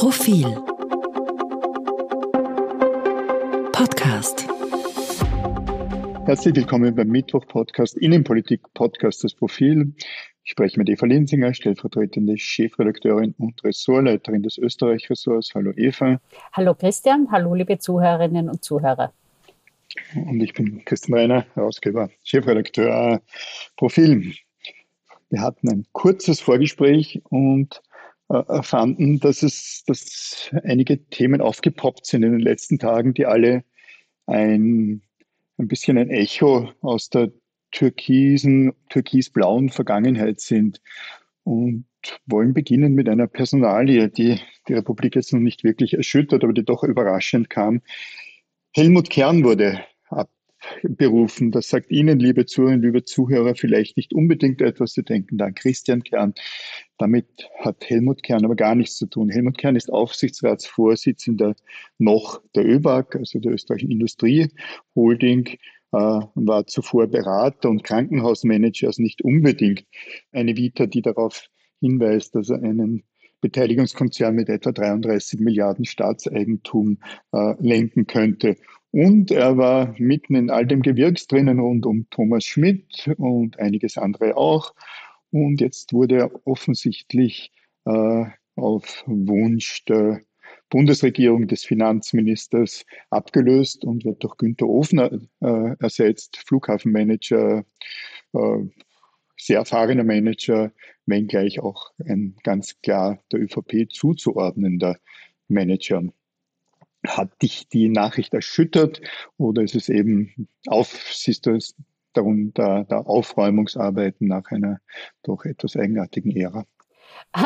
Profil Podcast Herzlich willkommen beim Mittwoch-Podcast Innenpolitik-Podcast Das Profil. Ich spreche mit Eva Linsinger, stellvertretende Chefredakteurin und Ressortleiterin des Österreich-Ressorts. Hallo Eva. Hallo Christian, hallo liebe Zuhörerinnen und Zuhörer. Und ich bin Christian Reiner, Herausgeber, Chefredakteur Profil. Wir hatten ein kurzes Vorgespräch und äh, fanden, dass es dass einige Themen aufgepoppt sind in den letzten Tagen, die alle ein, ein bisschen ein Echo aus der türkisen, türkisblauen Vergangenheit sind. Und wollen beginnen mit einer Personalie, die die Republik jetzt noch nicht wirklich erschüttert, aber die doch überraschend kam. Helmut Kern wurde berufen. Das sagt Ihnen, liebe Zuhörerinnen, liebe Zuhörer, vielleicht nicht unbedingt etwas. Sie denken da an Christian Kern. Damit hat Helmut Kern aber gar nichts zu tun. Helmut Kern ist Aufsichtsratsvorsitzender noch der ÖBAG, also der österreichischen Industrieholding, äh, war zuvor Berater und Krankenhausmanager, also nicht unbedingt eine Vita, die darauf hinweist, dass er einen Beteiligungskonzern mit etwa 33 Milliarden Staatseigentum äh, lenken könnte. Und er war mitten in all dem Gewirks drinnen rund um Thomas Schmidt und einiges andere auch. Und jetzt wurde er offensichtlich äh, auf Wunsch der Bundesregierung des Finanzministers abgelöst und wird durch Günter Ofner äh, ersetzt, Flughafenmanager, äh, sehr erfahrener Manager, wenngleich auch ein ganz klar der ÖVP zuzuordnender Manager. Hat dich die Nachricht erschüttert oder ist es eben auf, siehst du es darunter der Aufräumungsarbeiten nach einer doch etwas eigenartigen Ära?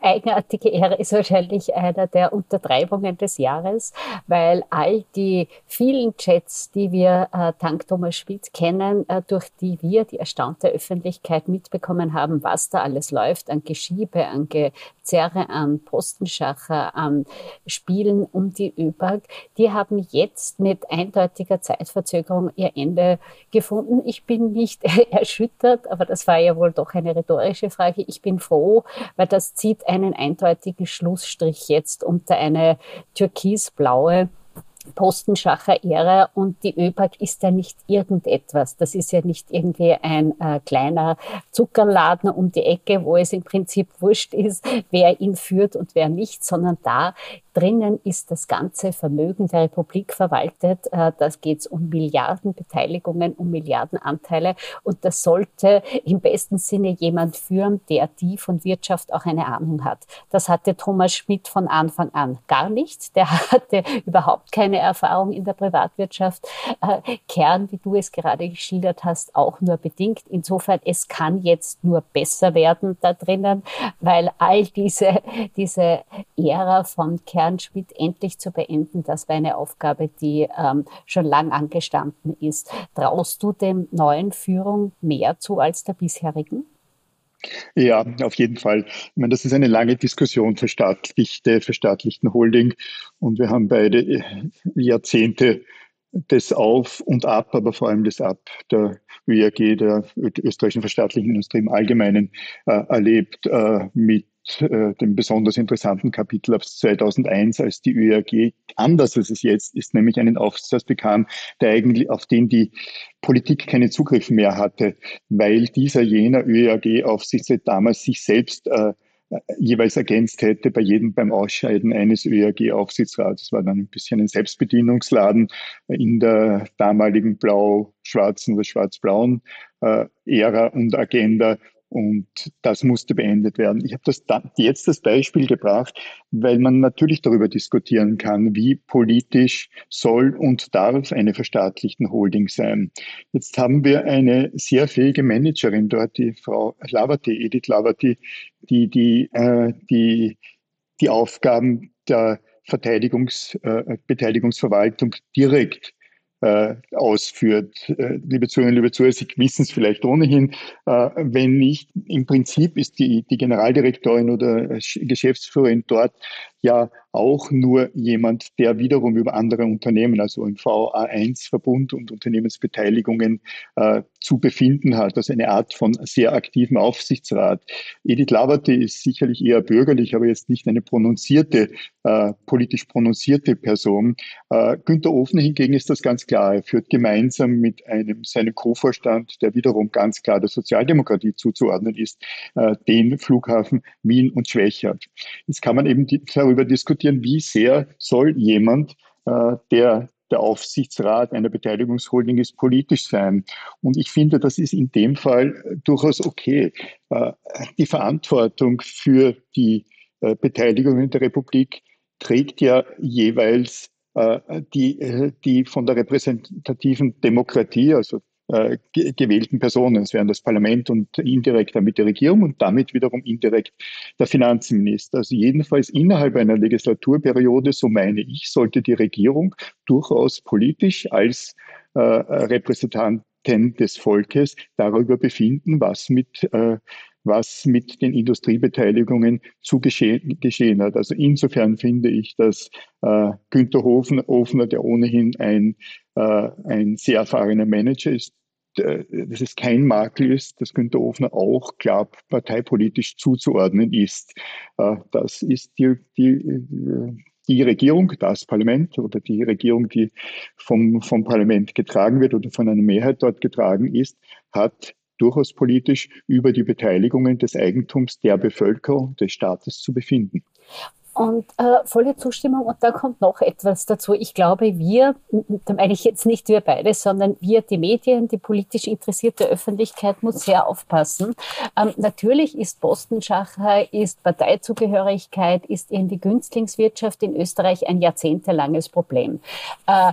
Eigenartige Ehre ist wahrscheinlich einer der Untertreibungen des Jahres, weil all die vielen Chats, die wir äh, dank Thomas Schmidt kennen, äh, durch die wir die erstaunte Öffentlichkeit mitbekommen haben, was da alles läuft, an Geschiebe, an Gezerre, an Postenschacher, an Spielen um die ÖBAG, die haben jetzt mit eindeutiger Zeitverzögerung ihr Ende gefunden. Ich bin nicht erschüttert, aber das war ja wohl doch eine rhetorische Frage. Ich bin froh, weil das zieht einen eindeutigen Schlussstrich jetzt unter eine türkisblaue Postenschacher Ära und die ÖBAG ist ja nicht irgendetwas. Das ist ja nicht irgendwie ein äh, kleiner Zuckerladen um die Ecke, wo es im Prinzip wurscht ist, wer ihn führt und wer nicht, sondern da drinnen ist das ganze Vermögen der Republik verwaltet. Äh, das geht um Milliardenbeteiligungen, um Milliardenanteile. Und das sollte im besten Sinne jemand führen, der die von Wirtschaft auch eine Ahnung hat. Das hatte Thomas Schmidt von Anfang an gar nicht. Der hatte überhaupt keine Erfahrung in der Privatwirtschaft. Äh, Kern, wie du es gerade geschildert hast, auch nur bedingt. Insofern, es kann jetzt nur besser werden da drinnen, weil all diese, diese Ära von Kern Schmidt endlich zu beenden. Das war eine Aufgabe, die ähm, schon lang angestanden ist. Traust du dem neuen Führung mehr zu als der bisherigen? Ja, auf jeden Fall. Ich meine, das ist eine lange Diskussion verstaatlichte, verstaatlichten Holding und wir haben beide Jahrzehnte des Auf und Ab, aber vor allem des Ab der ÖAG, der österreichischen verstaatlichen Industrie im Allgemeinen äh, erlebt, äh, mit äh, dem besonders interessanten Kapitel ab 2001, als die ÖAG anders als es jetzt ist, nämlich einen Aufsatz bekam, der eigentlich, auf den die Politik keinen Zugriff mehr hatte, weil dieser jener ÖAG-Aufsichtsrat damals sich selbst äh, jeweils ergänzt hätte bei jedem beim Ausscheiden eines ÖAG-Aufsichtsrats. Das war dann ein bisschen ein Selbstbedienungsladen in der damaligen blau-schwarzen oder schwarz-blauen äh, Ära und Agenda. Und das musste beendet werden. Ich habe das jetzt das Beispiel gebracht, weil man natürlich darüber diskutieren kann, wie politisch soll und darf eine verstaatlichte Holding sein. Jetzt haben wir eine sehr fähige Managerin dort, die Frau Lavati, Edith Lavati, die die, äh, die, die Aufgaben der Verteidigungs, äh, Beteiligungsverwaltung direkt äh, ausführt. Äh, liebe Zuhörerinnen, liebe Zuhörer, Sie wissen es vielleicht ohnehin. Äh, wenn nicht, im Prinzip ist die, die Generaldirektorin oder Geschäftsführerin dort ja auch nur jemand, der wiederum über andere Unternehmen, also im VA1-Verbund und Unternehmensbeteiligungen äh, zu befinden hat, also eine Art von sehr aktiven Aufsichtsrat. Edith Lavati ist sicherlich eher bürgerlich, aber jetzt nicht eine prononzierte, äh, politisch prononzierte Person. Äh, Günter Ofner hingegen ist das ganz klar. Er führt gemeinsam mit einem seinem Co-Vorstand, der wiederum ganz klar der Sozialdemokratie zuzuordnen ist, äh, den Flughafen Wien und Schwächert. Jetzt kann man eben die, darüber diskutieren, wie sehr soll jemand, äh, der der Aufsichtsrat einer Beteiligungsholding ist politisch sein. Und ich finde, das ist in dem Fall durchaus okay. Äh, die Verantwortung für die äh, Beteiligung in der Republik trägt ja jeweils äh, die, die von der repräsentativen Demokratie, also äh, gewählten Personen. Es wären das Parlament und indirekt damit die Regierung und damit wiederum indirekt der Finanzminister. Also jedenfalls innerhalb einer Legislaturperiode, so meine ich, sollte die Regierung durchaus politisch als äh, Repräsentantin des Volkes darüber befinden, was mit äh, was mit den Industriebeteiligungen zu geschehen, geschehen hat. Also insofern finde ich, dass äh, Günter Hofner, der ohnehin ein, ein sehr erfahrener Manager ist, äh, dass es kein Makel ist, dass Günter Hofner auch klar parteipolitisch zuzuordnen ist. Äh, das ist die, die, äh, die Regierung, das Parlament oder die Regierung, die vom, vom Parlament getragen wird oder von einer Mehrheit dort getragen ist, hat durchaus politisch über die Beteiligungen des Eigentums der Bevölkerung des Staates zu befinden. Und äh, volle Zustimmung. Und da kommt noch etwas dazu. Ich glaube, wir, da meine ich jetzt nicht wir beide, sondern wir, die Medien, die politisch interessierte Öffentlichkeit muss sehr aufpassen. Ähm, natürlich ist Postenschacher, ist Parteizugehörigkeit, ist in die Günstlingswirtschaft in Österreich ein jahrzehntelanges Problem. Äh,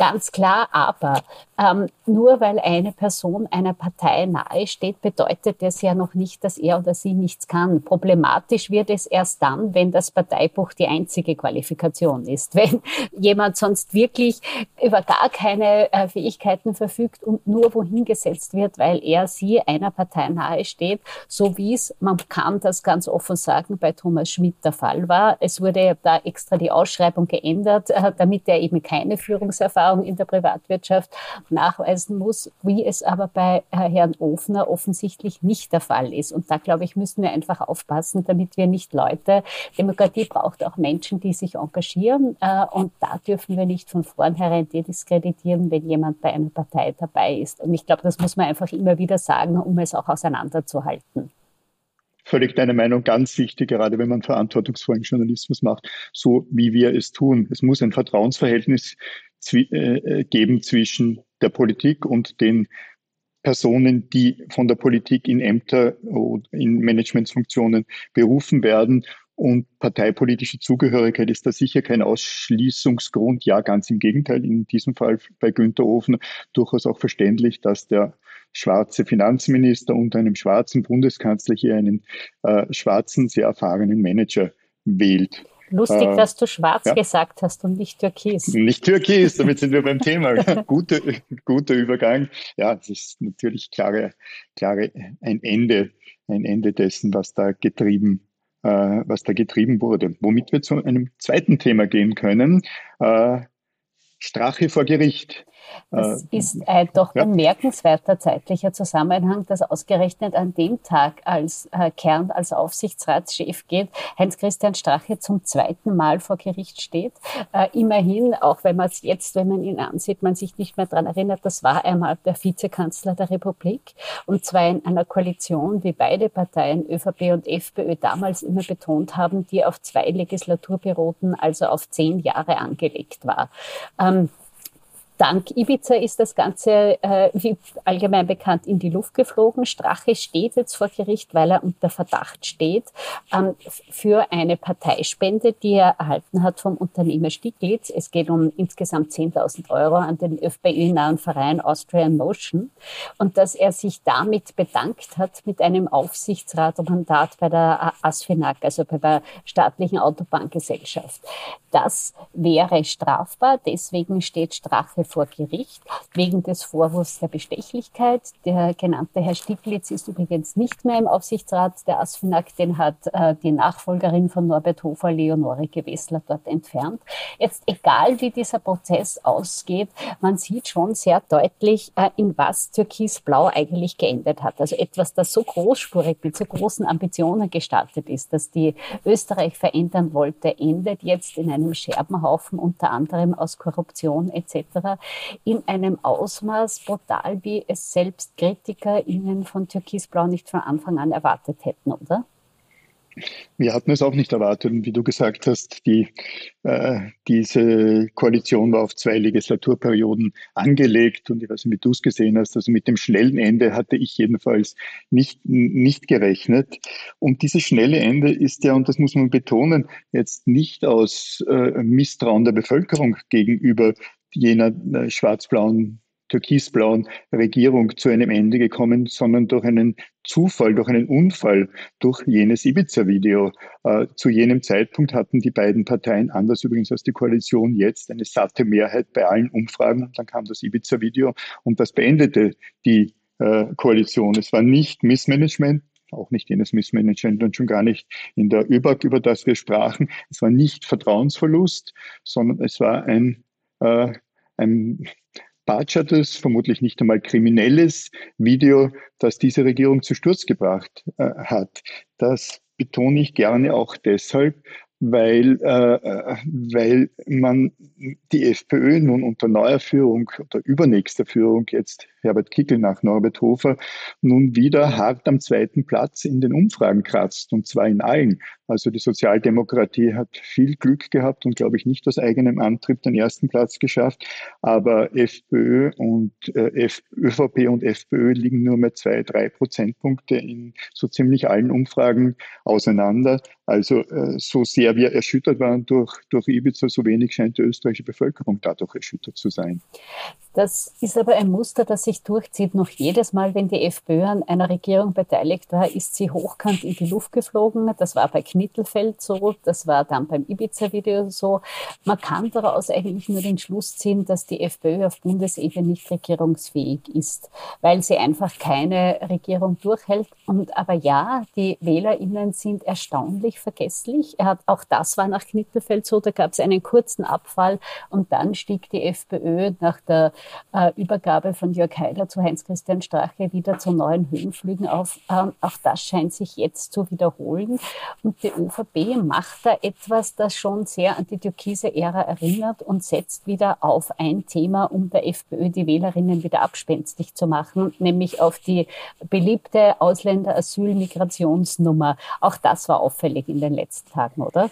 Ganz klar, aber ähm, nur weil eine Person einer Partei nahe steht, bedeutet das ja noch nicht, dass er oder sie nichts kann. Problematisch wird es erst dann, wenn das Parteibuch die einzige Qualifikation ist. Wenn jemand sonst wirklich über gar keine äh, Fähigkeiten verfügt und nur wohin gesetzt wird, weil er sie einer Partei nahe steht, so wie es, man kann das ganz offen sagen, bei Thomas Schmidt der Fall war. Es wurde da extra die Ausschreibung geändert, äh, damit er eben keine Führungserfahrung Erfahrung in der Privatwirtschaft nachweisen muss, wie es aber bei Herrn Ofner offensichtlich nicht der Fall ist. Und da, glaube ich, müssen wir einfach aufpassen, damit wir nicht Leute, Demokratie braucht auch Menschen, die sich engagieren. Äh, und da dürfen wir nicht von vornherein diskreditieren, wenn jemand bei einer Partei dabei ist. Und ich glaube, das muss man einfach immer wieder sagen, um es auch auseinanderzuhalten völlig deine Meinung, ganz wichtig, gerade wenn man verantwortungsvollen Journalismus macht, so wie wir es tun. Es muss ein Vertrauensverhältnis äh, äh, geben zwischen der Politik und den Personen, die von der Politik in Ämter oder in Managementsfunktionen berufen werden. Und parteipolitische Zugehörigkeit ist da sicher kein Ausschließungsgrund. Ja, ganz im Gegenteil. In diesem Fall bei Günter Ofen durchaus auch verständlich, dass der schwarze Finanzminister unter einem schwarzen Bundeskanzler hier einen äh, schwarzen, sehr erfahrenen Manager wählt. Lustig, äh, dass du schwarz ja. gesagt hast und nicht türkis. Nicht türkis, damit sind wir beim Thema. guter, guter Übergang. Ja, es ist natürlich klare, klare ein Ende, ein Ende dessen, was da getrieben, äh, was da getrieben wurde. Womit wir zu einem zweiten Thema gehen können. Äh, Strache vor Gericht. Das äh, ist ein doch ja. bemerkenswerter zeitlicher Zusammenhang, dass ausgerechnet an dem Tag, als äh, Kern als Aufsichtsratschef geht, Heinz-Christian Strache zum zweiten Mal vor Gericht steht. Äh, immerhin, auch wenn man es jetzt, wenn man ihn ansieht, man sich nicht mehr daran erinnert, das war einmal der Vizekanzler der Republik und zwar in einer Koalition, wie beide Parteien, ÖVP und FPÖ, damals immer betont haben, die auf zwei Legislaturperioden, also auf zehn Jahre angelegt war. Ähm, Dank Ibiza ist das Ganze, äh, wie allgemein bekannt, in die Luft geflogen. Strache steht jetzt vor Gericht, weil er unter Verdacht steht ähm, für eine Parteispende, die er erhalten hat vom Unternehmer Stieglitz. Es geht um insgesamt 10.000 Euro an den FPÖ-nahen Verein Austrian Motion und dass er sich damit bedankt hat mit einem Aufsichtsratmandat bei der ASFINAG, also bei der staatlichen Autobahngesellschaft. Das wäre strafbar, deswegen steht Strache vor Gericht wegen des Vorwurfs der Bestechlichkeit. Der genannte Herr Stiglitz ist übrigens nicht mehr im Aufsichtsrat der ASFINAG, den hat äh, die Nachfolgerin von Norbert Hofer, Leonore Gewessler, dort entfernt. Jetzt egal, wie dieser Prozess ausgeht, man sieht schon sehr deutlich, äh, in was Türkisblau eigentlich geendet hat. Also etwas, das so großspurig mit so großen Ambitionen gestartet ist, dass die Österreich verändern wollte, endet jetzt in einem Scherbenhaufen, unter anderem aus Korruption etc., in einem Ausmaß brutal, wie es selbst KritikerInnen von Türkisblau nicht von Anfang an erwartet hätten, oder? Wir hatten es auch nicht erwartet. Und wie du gesagt hast, die, äh, diese Koalition war auf zwei Legislaturperioden angelegt. Und ich weiß nicht, wie du es gesehen hast. Also mit dem schnellen Ende hatte ich jedenfalls nicht, nicht gerechnet. Und dieses schnelle Ende ist ja, und das muss man betonen, jetzt nicht aus äh, Misstrauen der Bevölkerung gegenüber jener äh, schwarz-blauen türkisblauen Regierung zu einem Ende gekommen, sondern durch einen Zufall, durch einen Unfall, durch jenes Ibiza-Video. Äh, zu jenem Zeitpunkt hatten die beiden Parteien, anders übrigens als die Koalition jetzt, eine satte Mehrheit bei allen Umfragen. Dann kam das Ibiza-Video und das beendete die äh, Koalition. Es war nicht Missmanagement, auch nicht jenes Missmanagement und schon gar nicht in der ÖBAG, über das wir sprachen. Es war nicht Vertrauensverlust, sondern es war ein, äh, ein verpatschertes, vermutlich nicht einmal kriminelles Video, das diese Regierung zu Sturz gebracht äh, hat. Das betone ich gerne auch deshalb, weil, äh, weil man die FPÖ nun unter neuer Führung oder übernächster Führung jetzt Herbert Kickel nach Norbert Hofer nun wieder hart am zweiten Platz in den Umfragen kratzt und zwar in allen. Also die Sozialdemokratie hat viel Glück gehabt und glaube ich nicht aus eigenem Antrieb den ersten Platz geschafft, aber FPÖ und äh, ÖVP und FPÖ liegen nur mehr zwei, drei Prozentpunkte in so ziemlich allen Umfragen auseinander. Also äh, so sehr wir erschüttert waren durch, durch Ibiza, so wenig scheint die österreichische Bevölkerung dadurch erschüttert zu sein. Das ist aber ein Muster, das sich durchzieht. Noch jedes Mal, wenn die FPÖ an einer Regierung beteiligt war, ist sie hochkant in die Luft geflogen. Das war bei Knittelfeld so, das war dann beim Ibiza-Video so. Man kann daraus eigentlich nur den Schluss ziehen, dass die FPÖ auf Bundesebene nicht regierungsfähig ist, weil sie einfach keine Regierung durchhält. Und aber ja, die WählerInnen sind erstaunlich vergesslich. Er hat, auch das war nach Knittelfeld so, da gab es einen kurzen Abfall und dann stieg die FPÖ nach der äh, Übergabe von Jörg Heiler zu Heinz-Christian Strache wieder zu neuen Höhenflügen auf. Ähm, auch das scheint sich jetzt zu wiederholen. Und die ÖVP macht da etwas, das schon sehr an die türkise Ära erinnert und setzt wieder auf ein Thema, um der FPÖ die Wählerinnen wieder abspenstig zu machen, nämlich auf die beliebte Ausländer-Asyl-Migrationsnummer. Auch das war auffällig in den letzten Tagen, oder?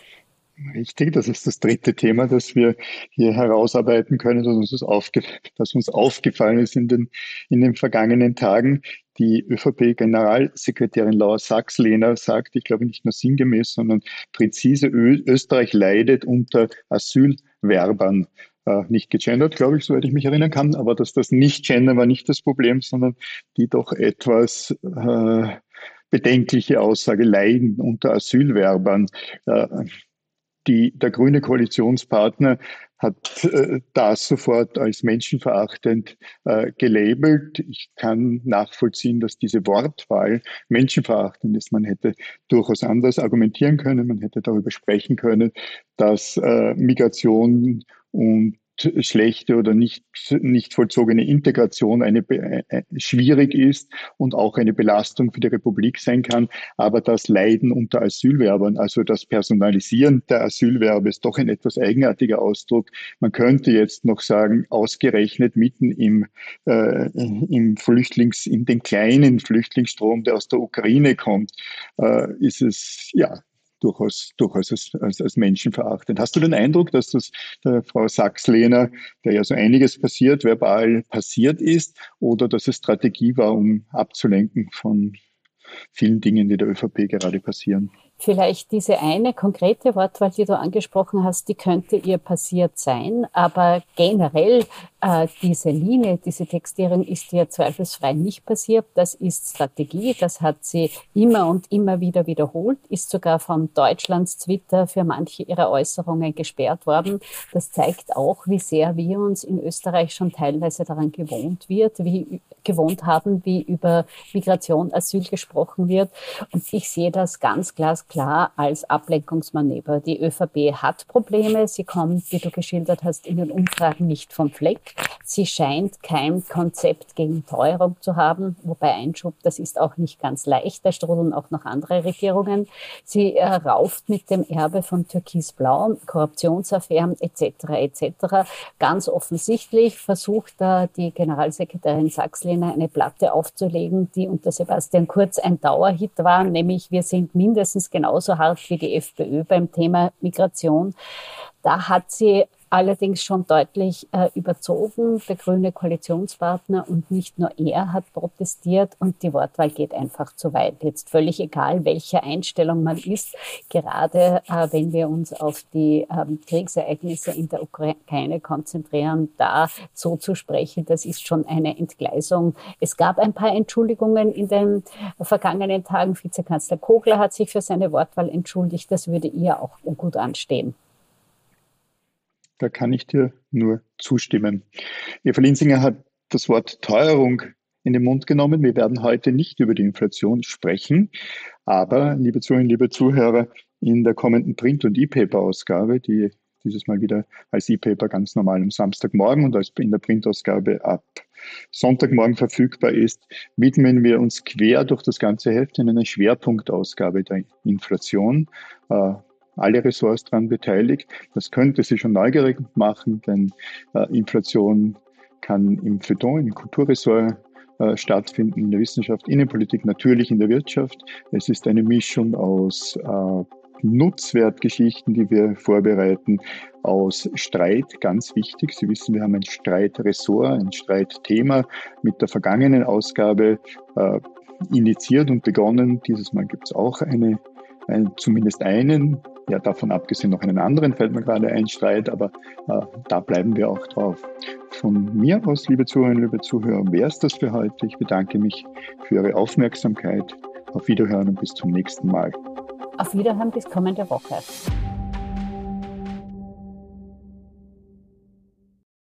Richtig, das ist das dritte Thema, das wir hier herausarbeiten können, das uns, aufge das uns aufgefallen ist in den, in den vergangenen Tagen. Die ÖVP-Generalsekretärin Laura Sachs-Lehner sagt, ich glaube nicht nur sinngemäß, sondern präzise, Ö Österreich leidet unter Asylwerbern. Äh, nicht gegendert, glaube ich, soweit ich mich erinnern kann, aber dass das Nicht-Gendern war nicht das Problem, sondern die doch etwas äh, bedenkliche Aussage leiden unter Asylwerbern. Die, der grüne Koalitionspartner hat äh, das sofort als menschenverachtend äh, gelabelt. Ich kann nachvollziehen, dass diese Wortwahl menschenverachtend ist. Man hätte durchaus anders argumentieren können. Man hätte darüber sprechen können, dass äh, Migration und schlechte oder nicht, nicht vollzogene Integration eine, äh, schwierig ist und auch eine Belastung für die Republik sein kann. Aber das Leiden unter Asylwerbern, also das Personalisieren der Asylwerbe ist doch ein etwas eigenartiger Ausdruck. Man könnte jetzt noch sagen, ausgerechnet mitten im, äh, im Flüchtlings, in den kleinen Flüchtlingsstrom, der aus der Ukraine kommt, äh, ist es, ja, durchaus, durchaus als, als, als menschenverachtend. Hast du den Eindruck, dass das der Frau Sachs-Lehner, der ja so einiges passiert, verbal passiert ist, oder dass es Strategie war, um abzulenken von vielen Dingen, die der ÖVP gerade passieren? Vielleicht diese eine konkrete Wortwahl, die du angesprochen hast, die könnte ihr passiert sein, aber generell äh, diese Linie, diese Textierung ist ja zweifelsfrei nicht passiert. Das ist Strategie. Das hat sie immer und immer wieder wiederholt, ist sogar von Deutschlands Twitter für manche ihrer Äußerungen gesperrt worden. Das zeigt auch, wie sehr wir uns in Österreich schon teilweise daran gewohnt wird, wie gewohnt haben, wie über Migration, Asyl gesprochen wird. Und ich sehe das ganz glasklar als Ablenkungsmanöver. Die ÖVP hat Probleme. Sie kommt, wie du geschildert hast, in den Umfragen nicht vom Fleck. Sie scheint kein Konzept gegen Teuerung zu haben, wobei Einschub, das ist auch nicht ganz leicht. Da strudeln auch noch andere Regierungen. Sie äh, rauft mit dem Erbe von Türkisblau, Korruptionsaffären etc. etc. Ganz offensichtlich versucht da die Generalsekretärin Sachslehner eine Platte aufzulegen, die unter Sebastian Kurz ein Dauerhit war, nämlich wir sind mindestens genauso hart wie die FPÖ beim Thema Migration. Da hat sie allerdings schon deutlich äh, überzogen. Der grüne Koalitionspartner und nicht nur er hat protestiert und die Wortwahl geht einfach zu weit. Jetzt völlig egal, welche Einstellung man ist, gerade äh, wenn wir uns auf die ähm, Kriegsereignisse in der Ukraine konzentrieren, da so zu sprechen, das ist schon eine Entgleisung. Es gab ein paar Entschuldigungen in den vergangenen Tagen. Vizekanzler Kogler hat sich für seine Wortwahl entschuldigt. Das würde ihr auch gut anstehen. Da kann ich dir nur zustimmen. Eva Linsinger hat das Wort Teuerung in den Mund genommen. Wir werden heute nicht über die Inflation sprechen, aber, liebe Zuhörerinnen, liebe Zuhörer, in der kommenden Print- und E-Paper-Ausgabe, die dieses Mal wieder als E-Paper ganz normal am Samstagmorgen und als in der Printausgabe ab Sonntagmorgen verfügbar ist, widmen wir uns quer durch das ganze Heft in einer Schwerpunktausgabe der Inflation. Alle Ressorts daran beteiligt. Das könnte Sie schon neugierig machen, denn äh, Inflation kann im Feuilleton, im Kulturressort äh, stattfinden, in der Wissenschaft, Innenpolitik, natürlich in der Wirtschaft. Es ist eine Mischung aus äh, Nutzwertgeschichten, die wir vorbereiten, aus Streit, ganz wichtig. Sie wissen, wir haben ein Streitressort, ein Streitthema mit der vergangenen Ausgabe äh, initiiert und begonnen. Dieses Mal gibt es auch eine, ein, zumindest einen ja davon abgesehen noch einen anderen, fällt mir gerade ein, Streit, aber äh, da bleiben wir auch drauf. Von mir aus, liebe Zuhörerinnen, liebe Zuhörer, wäre es das für heute. Ich bedanke mich für Ihre Aufmerksamkeit. Auf Wiederhören und bis zum nächsten Mal. Auf Wiederhören bis kommende Woche.